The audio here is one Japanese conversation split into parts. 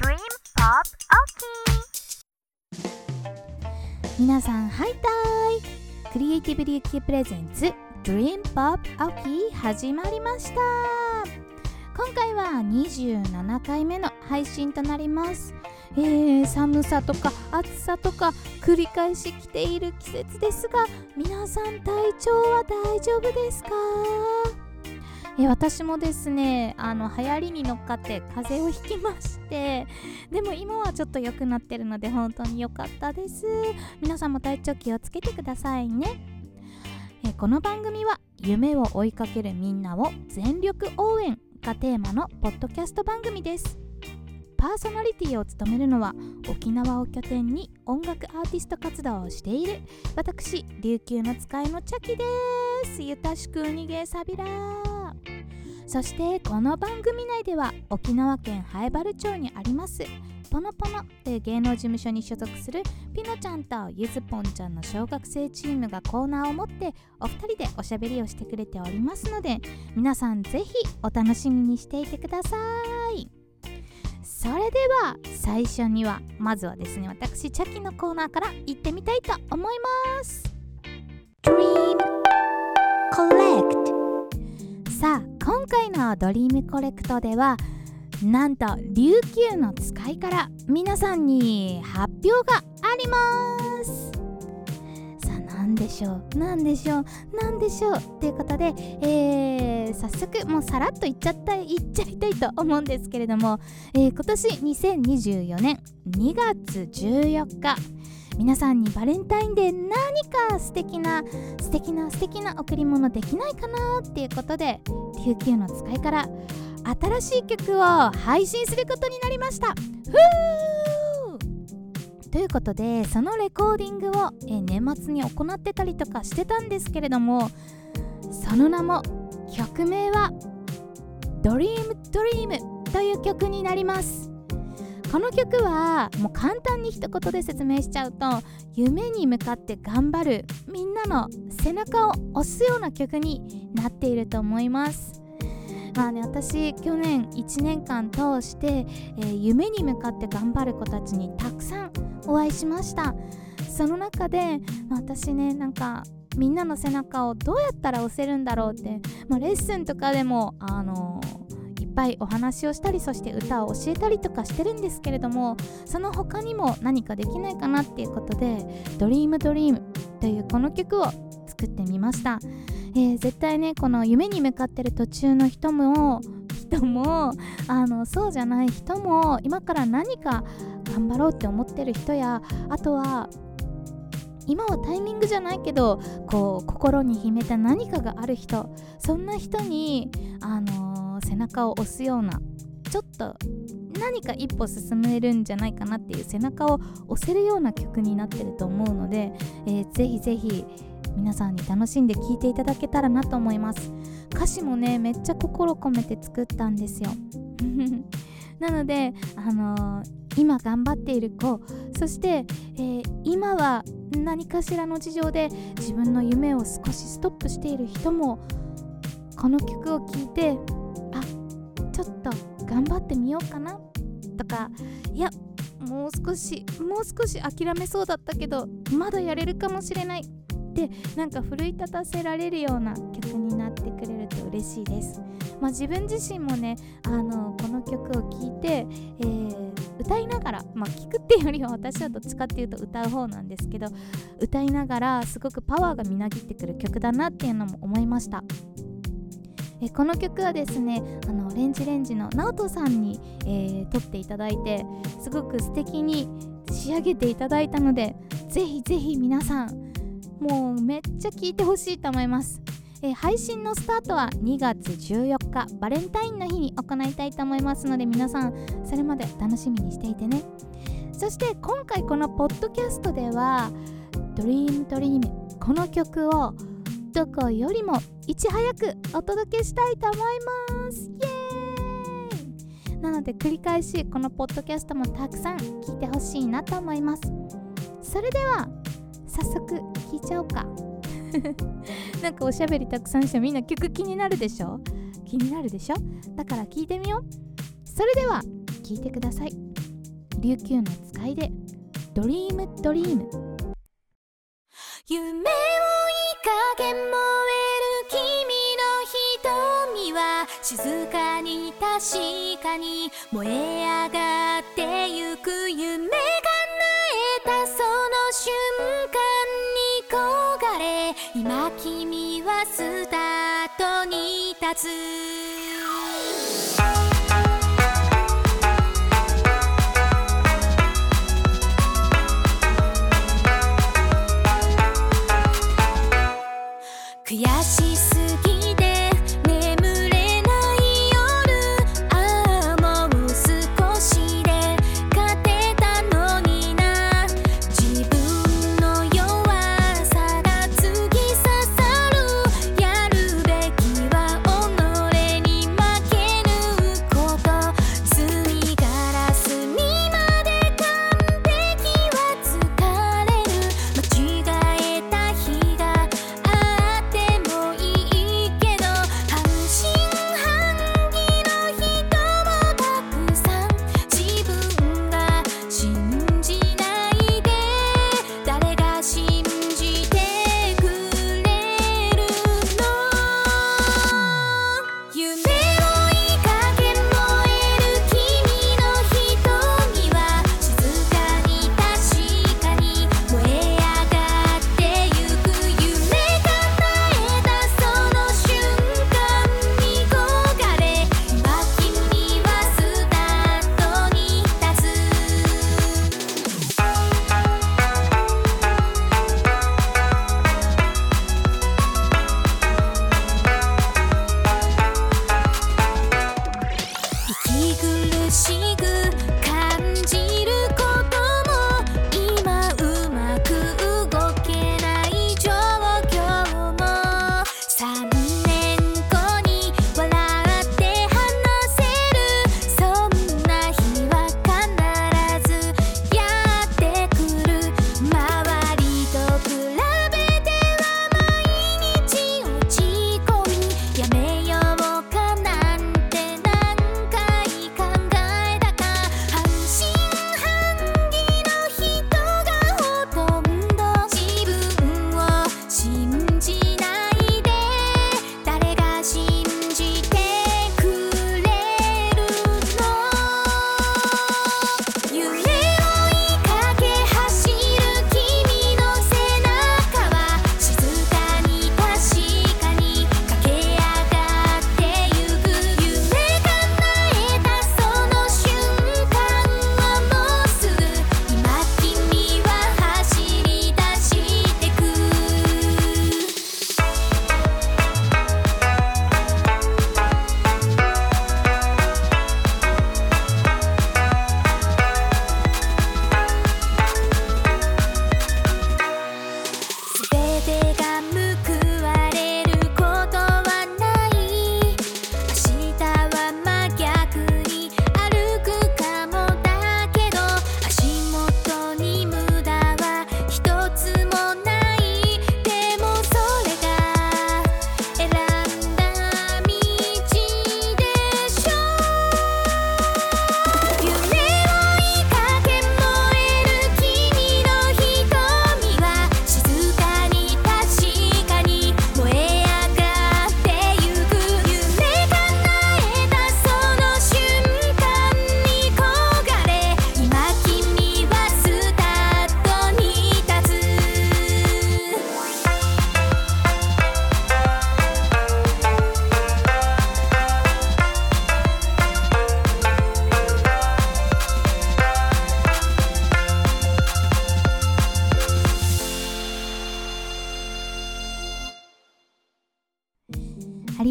Dream Pop OK 皆さんハイタイ。クリエイティブリューキープレゼンツ Dream Pop OK 始まりました。今回は27回目の配信となります。えー、寒さとか暑さとか繰り返し来ている季節ですが皆さん体調は大丈夫ですか？え私もですねあの流行りに乗っかって風邪をひきましてでも今はちょっと良くなってるので本当に良かったです。皆さんも体調気をつけてくださいね。えこの番組は夢を追いかけるみんなを全力応援がテーマのポッドキャスト番組です。パーソナリティを務めるのは沖縄を拠点に音楽アーティスト活動をしている私琉球の使いのチャキです。ゆたしく逃げさびらそしてこの番組内では沖縄県南原町にありますポノポノという芸能事務所に所属するピノちゃんとゆずぽんちゃんの小学生チームがコーナーを持ってお二人でおしゃべりをしてくれておりますので皆さんぜひお楽しみにしていてください。それでは最初にはまずはですね私チャキのコーナーから行ってみたいと思います。Dream Collect 今回のドリームコレクトではなんと琉球の使いから皆さんに発表があります。さあ何でしょう何でしょう何でしょう。ということで、えー、早速もうさらっといっちゃったいっちゃいたいと思うんですけれども、えー、今年2024年2月14日皆さんにバレンタインデー何か素敵な素敵な素敵な贈り物できないかなっていうことで琉球の使いから新しい曲を配信することになりました。ふー！ということでそのレコーディングを、え年末に行ってたりとかしてたんですけれどもその名も曲名は「Dream Dream」という曲になります。この曲はもう簡単に一言で説明しちゃうと夢に向かって頑張るみんなの背中を押すような曲になっていると思います。まあね私去年1年間通して、えー、夢に向かって頑張る子たちにたくさんお会いしました。その中で、まあ、私ねなんかみんなの背中をどうやったら押せるんだろうって、まあ、レッスンとかでもあのー、ぱいお話をしたりそして歌を教えたりとかしてるんですけれどもその他にも何かできないかなっていうことで「ドリームドリームというこの曲を作ってみました。えー、絶対ねこの夢に向かってる途中の人も人もあのそうじゃない人も今から何か頑張ろうって思ってる人やあとは今はタイミングじゃないけどこう心に秘めた何かがある人そんな人に、あの、背中を押すようなちょっと何か一歩進めるんじゃないかなっていう背中を押せるような曲になってると思うので、えー、ぜひぜひ皆さんに楽しんで聴いていただけたらなと思います。歌詞もねめっちゃ心込めて作ったんですよ。なのであのー、今頑張っている子そして、えー、今は何かしらの事情で自分の夢を少しストップしている人もこの曲を聴いてちょっと頑張ってみようかなとかいやもう少しもう少し諦めそうだったけどまだやれるかもしれないでなんか奮い立たせられるような曲になってくれると嬉しいです。まあ、自分自身もねあのこの曲を聴いて、えー、歌いながら、まあ、聴くっていうよりは私はどっちかっていうと歌う方なんですけど歌いながらすごくパワーがみなぎってくる曲だなっていうのも思いました。えこの曲はですねあのレンジレンジの直人さんに、えー、撮っていただいてすごく素敵に仕上げていただいたのでぜひぜひ皆さんもうめっちゃ聞いてほしいと思います、え、配信のスタートは2月14日バレンタインの日に行いたいと思いますので皆さんそれまで楽しみにしていてね。そして今回このポッドキャストでは「Dream Dream」この曲をどこよりもいち早くお届けしたいと思います。イエーイ。なので繰り返しこのポッドキャストもたくさん聞いてほしいなと思います。それでは早速聞いちゃおうか。なんかおしゃべりたくさんしてみんな曲気になるでしょ？気になるでしょ？だから聞いてみよう。それでは聞いてください。琉球の使いでドリームドリーム。夢追いかけも静かに確かに燃え上がってゆく夢叶えたその瞬間に焦がれ今君はスタートに立つ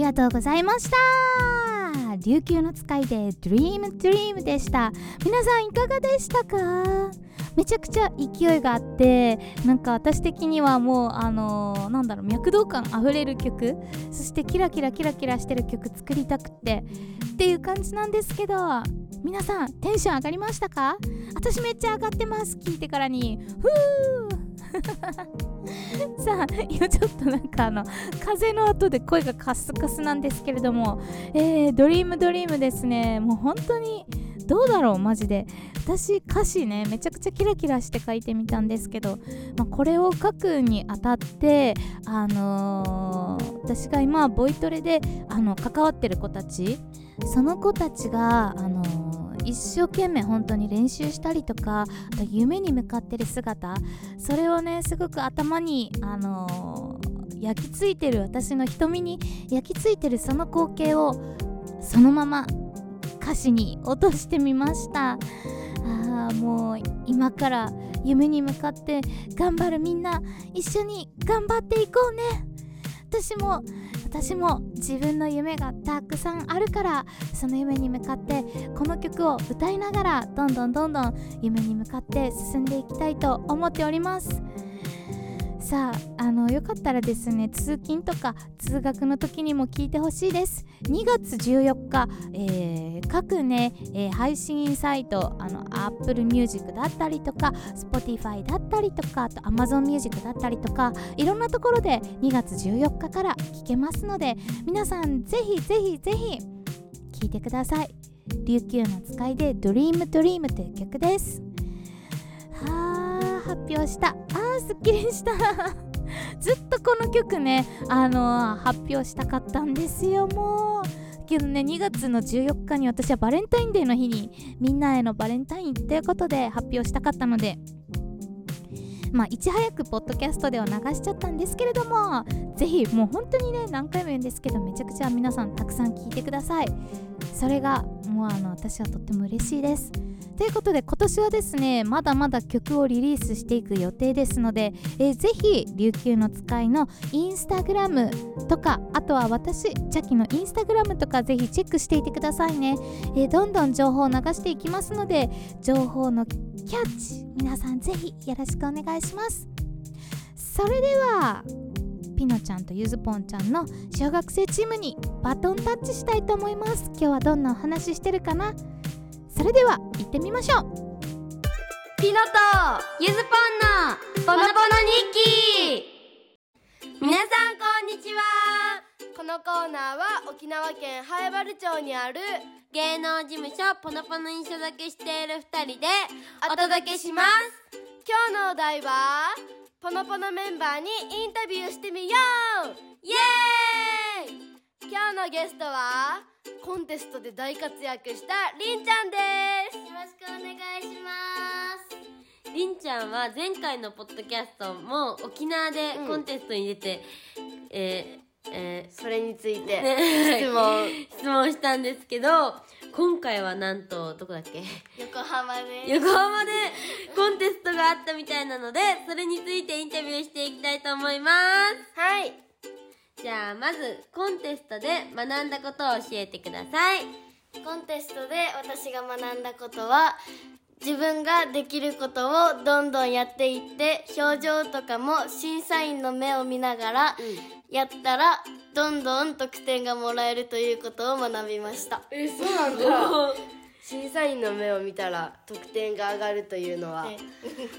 りがとうございました。琉球の使いで Dream Dream でした。皆さんいかがでしたか？めちゃくちゃ勢いがあってなんか私的にはもうあのー、なんだろう脈動感あふれる曲。そしてキラキラキラキラしてる曲作りたくって。っていう感じなんですけど皆さんテンション上がりましたか？私めっちゃ上がってます。聞いてからに。ふー。さあ今ちょっとなんかあの風の音で声がカスカスなんですけれどもえー、ドリームドリームですね。もう本当にどうだろうマジで。私歌詞ねめちゃくちゃキラキラして書いてみたんですけど、まあ、これを書くにあたってあのー、私が今ボイトレであの関わってる子たちその子たちがあのー一生懸命本当に練習したりとかあと夢に向かってる姿それをねすごく頭にあのー焼き付いてる私の瞳に焼き付いてるその光景をそのまま歌詞に落としてみました。あーもう今から夢に向かって頑張るみんな一緒に頑張っていこうね。私も私も自分の夢がたくさんあるからその夢に向かってこの曲を歌いながらどんどんどんどん夢に向かって進んでいきたいと思っております。さああのよかったらですね通勤とか通学の時にも聞いてほしいです。2月14日、えー各ね、えー配信サイトあの Apple Music だったりとか Spotify だったりとかあと Amazon Music だったりとかいろんなところで2月14日から聞けますので皆さんぜひぜひぜひ聴いてください。琉球の使いで Dream Dream という曲です。はあ発表した。すっきりした。ずっとこの曲ねあのー発表したかったんですよもう。けどね2月の14日に私はバレンタインデーの日にみんなへのバレンタインということで発表したかったのでまあいち早くポッドキャストでは流しちゃったんですけれどもぜひもう本当にね何回も言うんですけどめちゃくちゃ皆さんたくさん聞いてください。それがもうあの私はとっても嬉しいです。ということで今年はですねまだまだ曲をリリースしていく予定ですので、えーぜひ琉球の使いのインスタグラムとかあとは私チャキのインスタグラムとかぜひチェックしていてくださいね、えーどんどん情報を流していきますので情報のキャッチ皆さんぜひよろしくお願いします。それではピノちゃんとゆずぽんちゃんの小学生チームにバトンタッチしたいと思います。今日はどんなお話ししてるかな？それでは行ってみましょう。ピノとゆずぽんのポノポノ日記。皆さんこんにちは。このコーナーは沖縄県南原町にある芸能事務所ポノポノに所属している二人でお届けします。今日のお題はポノポノメンバーにインタビューしてみよう。イエーイ今日のゲストはコンテストで大活躍したりんちゃんです。よろしくお願いします。りんちゃんは前回のポッドキャストも沖縄でコンテストに出て、えーえそれについて質問。質問したんですけど今回はなんとどこだっけ？横浜で横浜でコンテストがあったみたいなのでそれについてインタビューしていきたいと思います。はいじゃあまずコンテストで学んだことを教えてください。コンテストで私が学んだことは自分ができることをどんどんやっていって表情とかも審査員の目を見ながらやったらどんどん得点がもらえるということを学びました。えそうなんだ 審査員の目を見たら得点が上がるというのは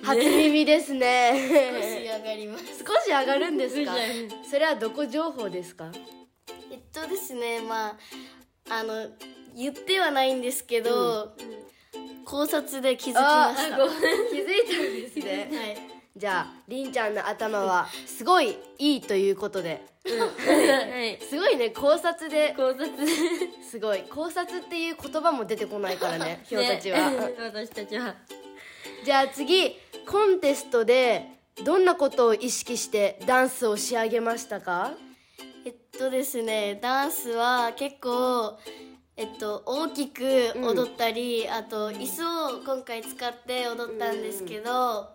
初耳ですね。上がります。少し上がるんですか？それはどこ情報ですか？えっとですねまああの言ってはないんですけど、考察で気づきました。気づいたんですね。はい。じゃありんちゃんの頭はすごいいいということではい。すごいね考察で。考察。すごい。考察っていう言葉も出てこないからね ひょうたちは、ね 私たちは。じゃあ次コンテストでどんなことを意識してダンスを仕上げましたか？えっとですねダンスは結構えっと大きく踊ったり、あと椅子を今回使って踊ったんですけど、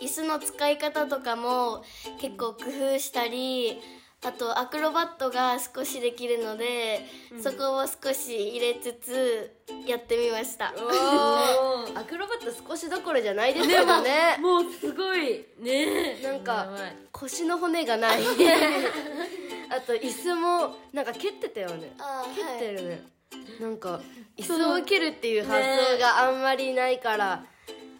椅子の使い方とかも結構工夫したりあとアクロバットが少しできるので、そこを少し入れつつやってみました。アクロバット少しどころじゃないですけどね。もうすごい。ねなんか腰の骨がない。あと椅子もなんか蹴ってたよね。蹴ってはいるね、なんか椅子を蹴るっていう発想があんまりないから、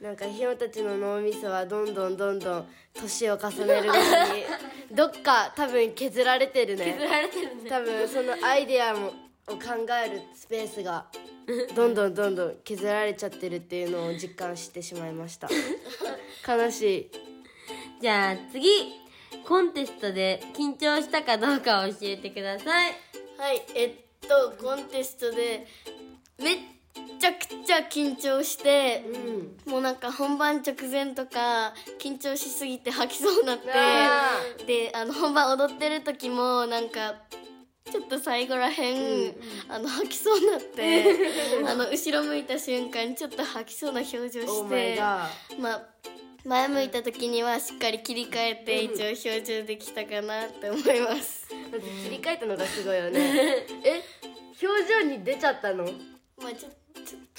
なんかひよたちの脳みそはどんどんどんどん年を重ねるごとにどっか多分削られてるね。削られてるね。多分そのアイデアもを考えるスペースがどんどんどんどん削られちゃってるっていうのを実感してしまいました。悲しい。じゃあ次コンテストで緊張したかどうかを教えてください。はいえっとコンテストでめっちゃくちゃ緊張して、もうなんか本番直前とか緊張しすぎて吐きそうになってあであの本番踊ってる時もなんかちょっと最後らへん、あの吐きそうになって あの後ろ向いた瞬間ちょっと吐きそうな表情してガまあ前向いた時にはしっかり切り替えて一応表情できたかなって思います。切り替えたのがすごいよね。え表情に出ちゃったの？まあちょっと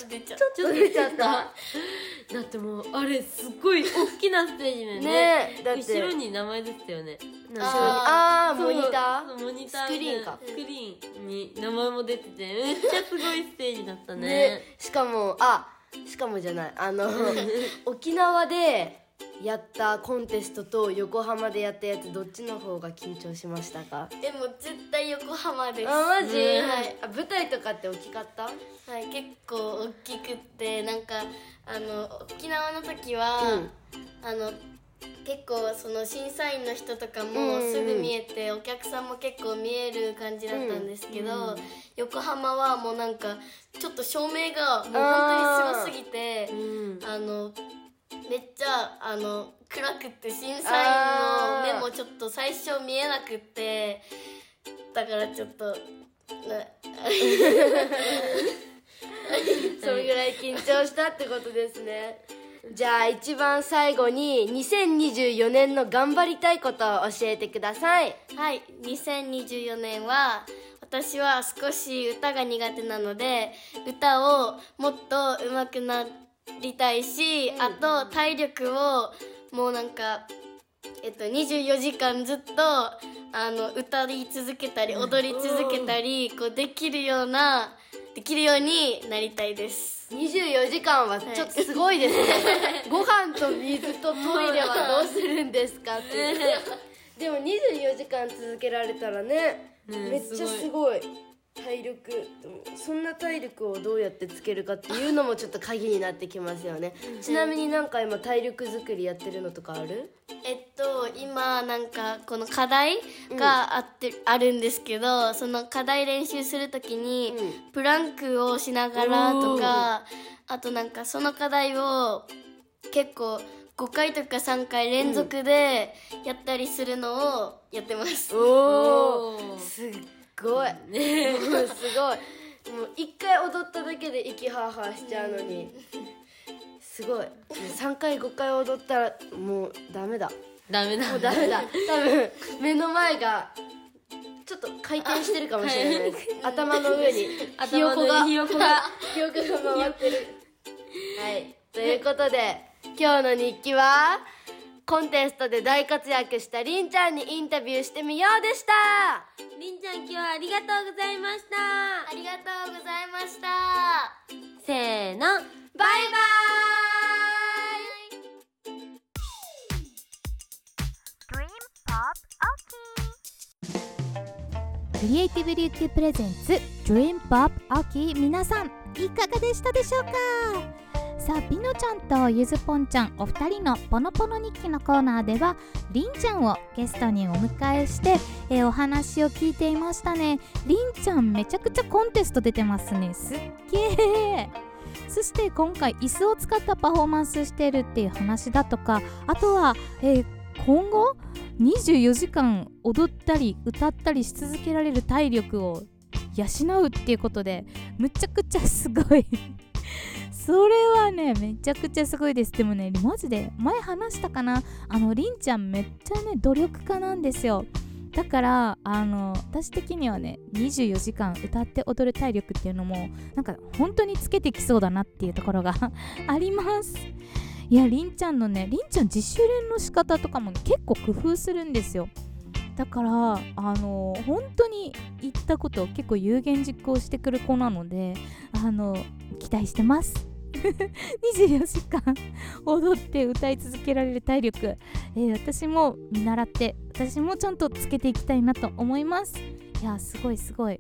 出ちゃう。ちょっと出ちゃった。だってもうあれすっごい大きなステージだって。後ろに名前出てたよね。なんかああモニタそうモニタースクリーンか。スクリーンに名前も出ててめっちゃすごいステージだったーね。ねしかもあしかもじゃない。あの 沖縄でやったコンテストと横浜でやったやつどっちの方が緊張しましたか？でも絶対横浜です。あマジ、はい。あ舞台とかって大きかった？はい結構大きくってなんかあの沖縄の時は、あの結構その審査員の人とかもうんすぐ見えて、お客さんも結構見える感じだったんですけど、横浜はもうなんかちょっと照明がもう本当にすごすぎてうん。あのめっちゃあの暗くって審査員の目もちょっと最初見えなくってだからちょっとな それぐらい緊張したってことですね。じゃあ一番最後に2024年の頑張りたいことを教えてください。はい2024年は私は少し歌が苦手なので歌をもっと上手くなってりたいし、あと体力をもうなんかえっと、24時間ずっとあの歌い続けたり踊り続けたりこうできるようなできるようになりたいです。24時間はちょっとすごいですね、ご飯と水とトイレはどうするんですかって。でも24時間続けられたらねねめっちゃすごい体力そんな体力をどうやってつけるかっていうのもちょっと鍵になってきますよね。ちなみになんか今体力作りやってるのとかある？えっと今なんかこの課題があって、あるんですけどその課題練習するときに、うプランクをしながらとかあとなんかその課題を結構5回とか3回連続でやったりするのをやってます、おおー。すっごい。もうすごい。もう一回踊っただけで息ハーハーしちゃうのに。すごい。3回5回踊ったらもうダメだ。ダメだ。もうダメだ。多分目の前がちょっと回転してるかもしれない。です頭の上に。ひよこが。頭の上にひよこが。ひよこが回ってる。はい。ということで今日の日記はコンテストで大活躍したりんちゃんにインタビューしてみようでした。りんちゃん今日はありがとうございました。ありがとうございました。せーのバイバクリエイティブリューティプレゼンツ Dream Pop 秋皆さんいかがでしたでしょうか？さあピノちゃんとゆずぽんちゃんお二人のポノポノ日記のコーナーではりんちゃんをゲストにお迎えして、えお話を聞いていましたね。りんちゃんめちゃくちゃコンテスト出てますね。すっげえそして今回椅子を使ったパフォーマンスしてるっていう話だとかあとは、えー今後24時間踊ったり歌ったりし続けられる体力を養うっていうことでむちゃくちゃすごい。それはねめちゃくちゃすごいです。でもねマジで前話したかな？あのりんちゃんめっちゃね努力家なんですよ。だからあの私的にはね24時間歌って踊る体力っていうのもなんか本当につけてきそうだなっていうところが あります。いやりんちゃんのねりんちゃん自主練の仕方とかも、ね、結構工夫するんですよ。だからあの本当に言ったことを結構有言実行してくる子なのであの期待してます。24時間踊って歌い続けられる体力、えー私も見習って私もちゃんとつけていきたいなと思います。いやすごいすごい。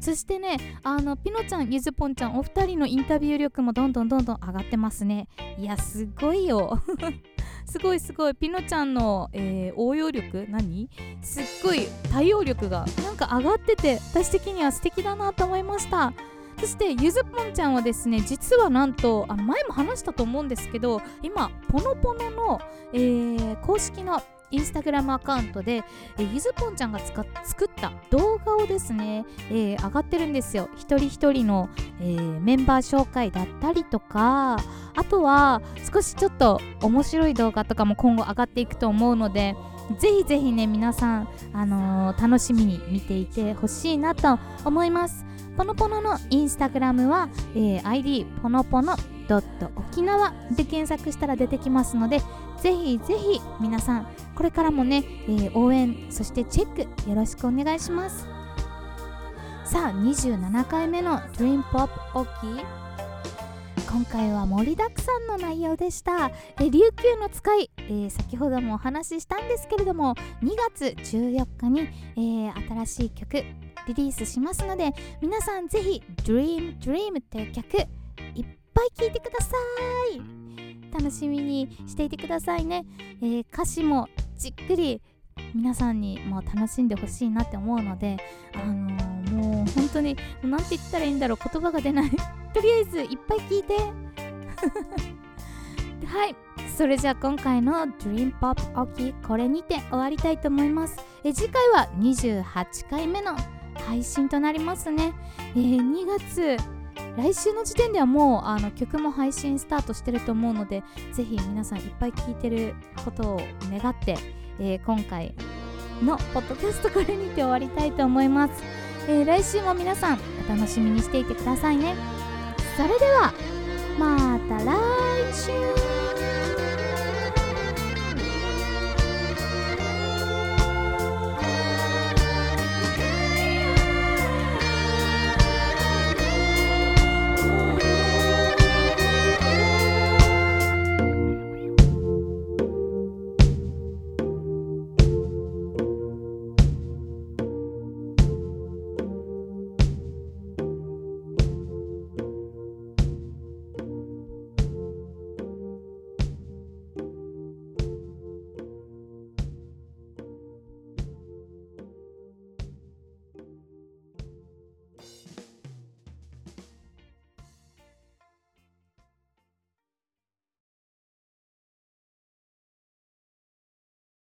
そしてねあのピノちゃんゆずぽんちゃんお二人のインタビュー力もどんどんどんどん上がってますね。いやすごいよ。すごいすごい。ピノちゃんの、えー応用力何？すっごい対応力がなんか上がってて私的には素敵だなと思いました。そしてゆずぽんちゃんはですね実はなんとあ前も話したと思うんですけど今ポノポノの、えー公式のインスタグラムアカウントで、えーゆずぽんちゃんが作った動画をですね、えー上がってるんですよ。一人一人の、えーメンバー紹介だったりとかあとは少しちょっと面白い動画とかも今後上がっていくと思うのでぜひぜひね皆さん、あのー楽しみに見ていてほしいなと思います。ポノポノのインスタグラムは、えー ID ポノポノドット沖縄で検索したら出てきますのでぜひぜひ皆さんこれからもね、えー応援そしてチェックよろしくお願いします。さあ27回目の Dream Pop オキ今回は盛りだくさんの内容でした、琉球の使い、えー先ほどもお話ししたんですけれども2月14日に、えー新しい曲リリースしますので皆さんぜひ Dream Dream っていう曲いっぱい聴いてください。楽しみにしていてくださいね、えー歌詞もじっくり皆さんにも楽しんでほしいなって思うのであのーもう本当になんて言ったらいいんだろう言葉が出ない。とりあえずいっぱい聞いて。はい。それじゃあ今回の Dream Pop オキこれにて終わりたいと思います。え次回は28回目の配信となりますね、えー2月。来週の時点ではもうあの曲も配信スタートしてると思うのでぜひ皆さんいっぱい聴いてることを願って、えー今回のポッドキャストこれにて終わりたいと思います、えー来週も皆さんお楽しみにしていてくださいね。それではまた来週。